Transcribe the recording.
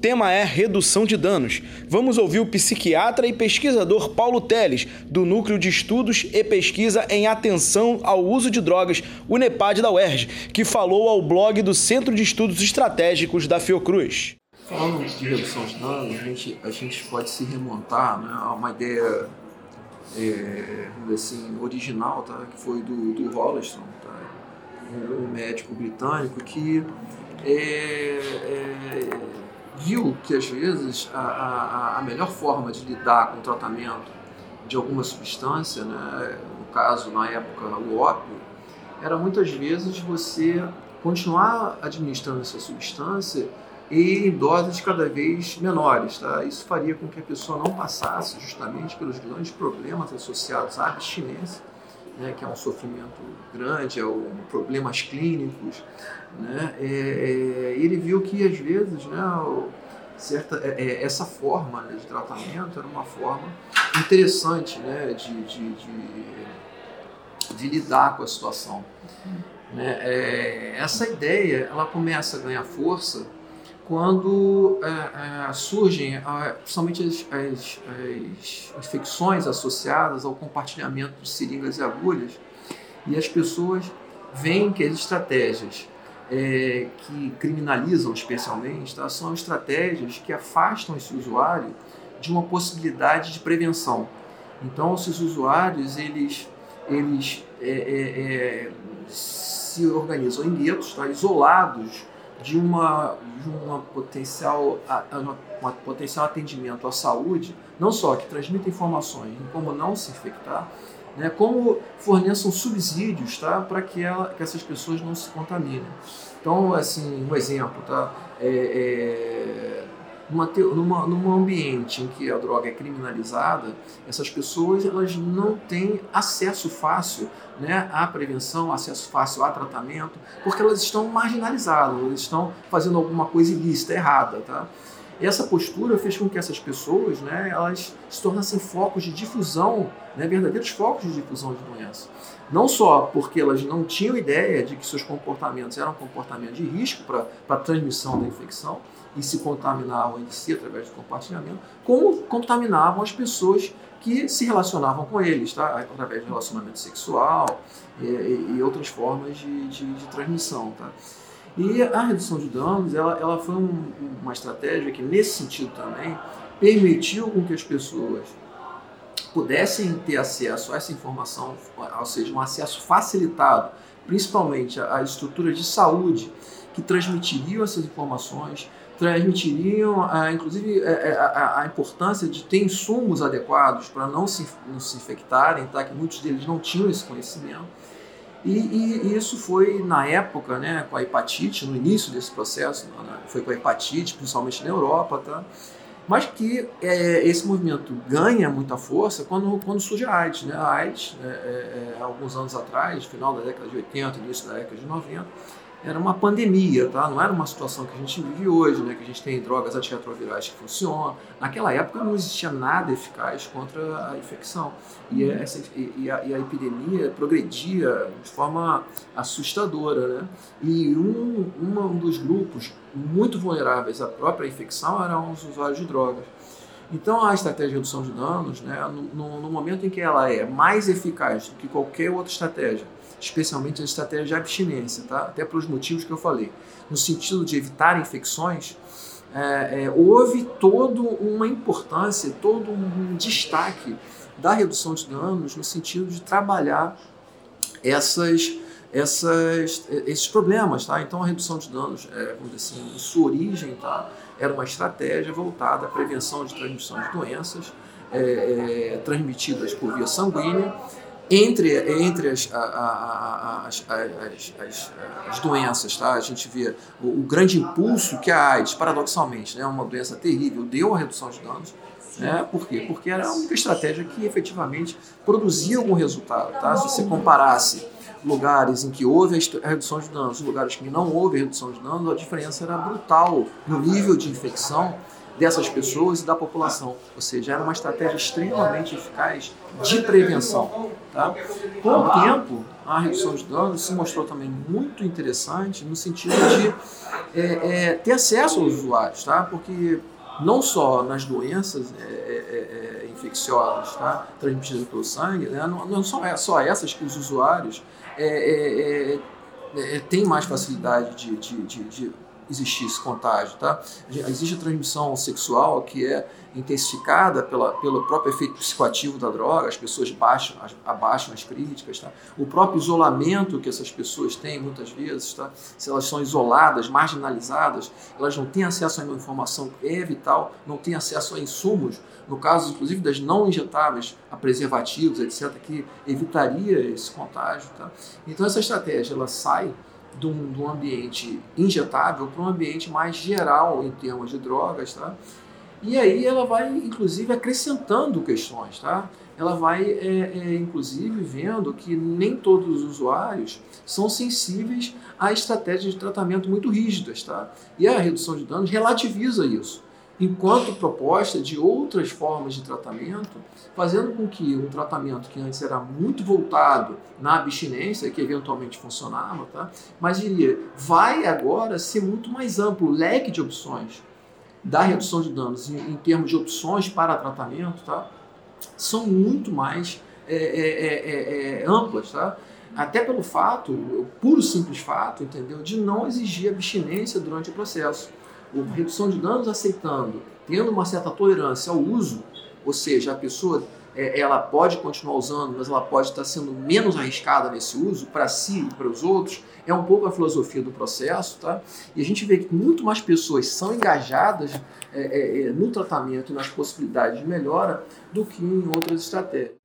tema é redução de danos. Vamos ouvir o psiquiatra e pesquisador Paulo Teles, do Núcleo de Estudos e Pesquisa em Atenção ao Uso de Drogas, o NEPAD da UERJ, que falou ao blog do Centro de Estudos Estratégicos da Fiocruz. Falando de redução de danos, a gente, a gente pode se remontar né, a uma ideia é, assim, original, tá, que foi do, do Roleston, tá, um médico britânico que é, é, viu que às vezes a, a, a, melhor forma de lidar com o tratamento de alguma substância, né, no caso na época o ópio, era muitas vezes você continuar administrando essa substância e em doses cada vez menores. Tá? Isso faria com que a pessoa não passasse justamente pelos grandes problemas associados à abstinência, né, que é um sofrimento grande, é um, problemas clínicos. Né? É, é, ele viu que às vezes né, certa, é, é, essa forma né, de tratamento era uma forma interessante né, de, de, de, de lidar com a situação. Né? É, essa ideia ela começa a ganhar força quando é, é, surgem é, principalmente as, as, as, infecções associadas ao compartilhamento de seringas e agulhas e as pessoas veem que as estratégias é, que criminalizam especialmente tá, são estratégias que afastam esse usuário de uma possibilidade de prevenção. Então, esses usuários eles, eles é, é, se organizam em guetos, tá, isolados de uma, de uma potencial, uma, potencial atendimento à saúde, não só que transmita informações em como não se infectar, né, como forneçam subsídios tá, para que, ela, que essas pessoas não se contaminem. Então, assim, um exemplo, tá? É, é, numa, numa, num ambiente em que a droga é criminalizada, essas pessoas elas não têm acesso fácil né, à prevenção, acesso fácil a tratamento, porque elas estão marginalizadas, elas estão fazendo alguma coisa ilícita, errada. Tá? Essa postura fez com que essas pessoas né, elas se tornassem focos de difusão, né, verdadeiros focos de difusão de doença. Não só porque elas não tinham ideia de que seus comportamentos eram comportamentos de risco para a transmissão da infecção, e se contaminavam entre si através do compartilhamento, como contaminavam as pessoas que se relacionavam com eles, tá? através do relacionamento sexual e, e outras formas de, de, de, transmissão. Tá? E a redução de danos ela, ela foi um, uma estratégia que, nesse sentido também, permitiu com que as pessoas pudessem ter acesso a essa informação, ou seja, um acesso facilitado, principalmente às estruturas de saúde que transmitiriam essas informações, transmitiriam, ah, inclusive, a, é, é, a, a, importância de ter insumos adequados para não se, não se infectarem, tá? que muitos deles não tinham esse conhecimento. E, e, e, isso foi na época, né, com a hepatite, no início desse processo, foi com a hepatite, principalmente na Europa, tá? mas que é, esse movimento ganha muita força quando, quando surge a AIDS. Né? A AIDS, é, é, é alguns anos atrás, final da década de 80, início da década de 90, era uma pandemia, tá? Não era uma situação que a gente vive hoje, né? Que a gente tem drogas antirretrovirais que funcionam. Naquela época não existia nada eficaz contra a infecção e, uhum. essa, e, a, e a, epidemia progredia de forma assustadora, né? E um, um dos grupos muito vulneráveis à própria infecção eram os usuários de drogas. Então a estratégia de redução de danos, né? No, no, no momento em que ela é mais eficaz do que qualquer outra estratégia especialmente a estratégia de abstinência, tá? até pelos motivos que eu falei. No sentido de evitar infecções, é, é, houve toda uma importância, todo um destaque da redução de danos no sentido de trabalhar essas, essas, esses problemas. Tá? Então, a redução de danos, é, vamos dizer assim, em sua origem, tá? era uma estratégia voltada à prevenção de transmissão de doenças é, é, transmitidas por via sanguínea entre, entre as, a, a, as, as, as, doenças, tá? a gente vê o, o, grande impulso que a AIDS, paradoxalmente, é né? uma doença terrível, deu a redução de danos. Né? Por quê? Porque era a única estratégia que efetivamente produzia algum resultado. Tá? Se você comparasse lugares em que houve a redução de danos lugares que não houve redução de danos, a diferença era brutal no nível de infecção dessas pessoas e da população. Ou seja, era uma estratégia extremamente eficaz de prevenção. Tá? Com o tempo, a redução de danos se mostrou também muito interessante no sentido de é, é, ter acesso aos usuários, tá? Porque não só nas doenças é, é, é infecciosas, tá? transmitidas pelo sangue, né? não, não são só essas que os usuários têm mais facilidade de, de, de, de existir esse contágio, tá? Existe a transmissão sexual que é intensificada pela, pelo próprio efeito psicoativo da droga, as pessoas baixam, abaixam as críticas, tá? O próprio isolamento que essas pessoas têm muitas vezes, tá? Se elas são isoladas, marginalizadas, elas não têm acesso a uma informação que é vital, não têm acesso a insumos, no caso inclusive das não injetáveis, a preservativos, etc, que evitaria esse contágio, tá? Então essa estratégia ela sai de um, de um ambiente injetável para um ambiente mais geral em termos de drogas, tá? E aí ela vai, inclusive, acrescentando questões, tá? Ela vai, é, é, inclusive, vendo que nem todos os usuários são sensíveis a estratégias de tratamento muito rígidas, tá? E a redução de danos relativiza isso enquanto proposta de outras formas de tratamento, fazendo com que um tratamento que antes era muito voltado na abstinência, que eventualmente funcionava, tá? mas diria, vai agora ser muito mais amplo o leque de opções da redução de danos em, em termos de opções para tratamento, tá? são muito mais é, é, é, é, é amplas, tá? até pelo fato, o puro simples fato, entendeu, de não exigir abstinência durante o processo a redução de danos aceitando, tendo uma certa tolerância ao uso, ou seja, a pessoa é, ela pode continuar usando, mas ela pode estar sendo menos arriscada nesse uso para si e para os outros, é um pouco a filosofia do processo, tá? E a gente vê que muito mais pessoas são engajadas é, é, é no tratamento e nas possibilidades de melhora do que em outras estratégias.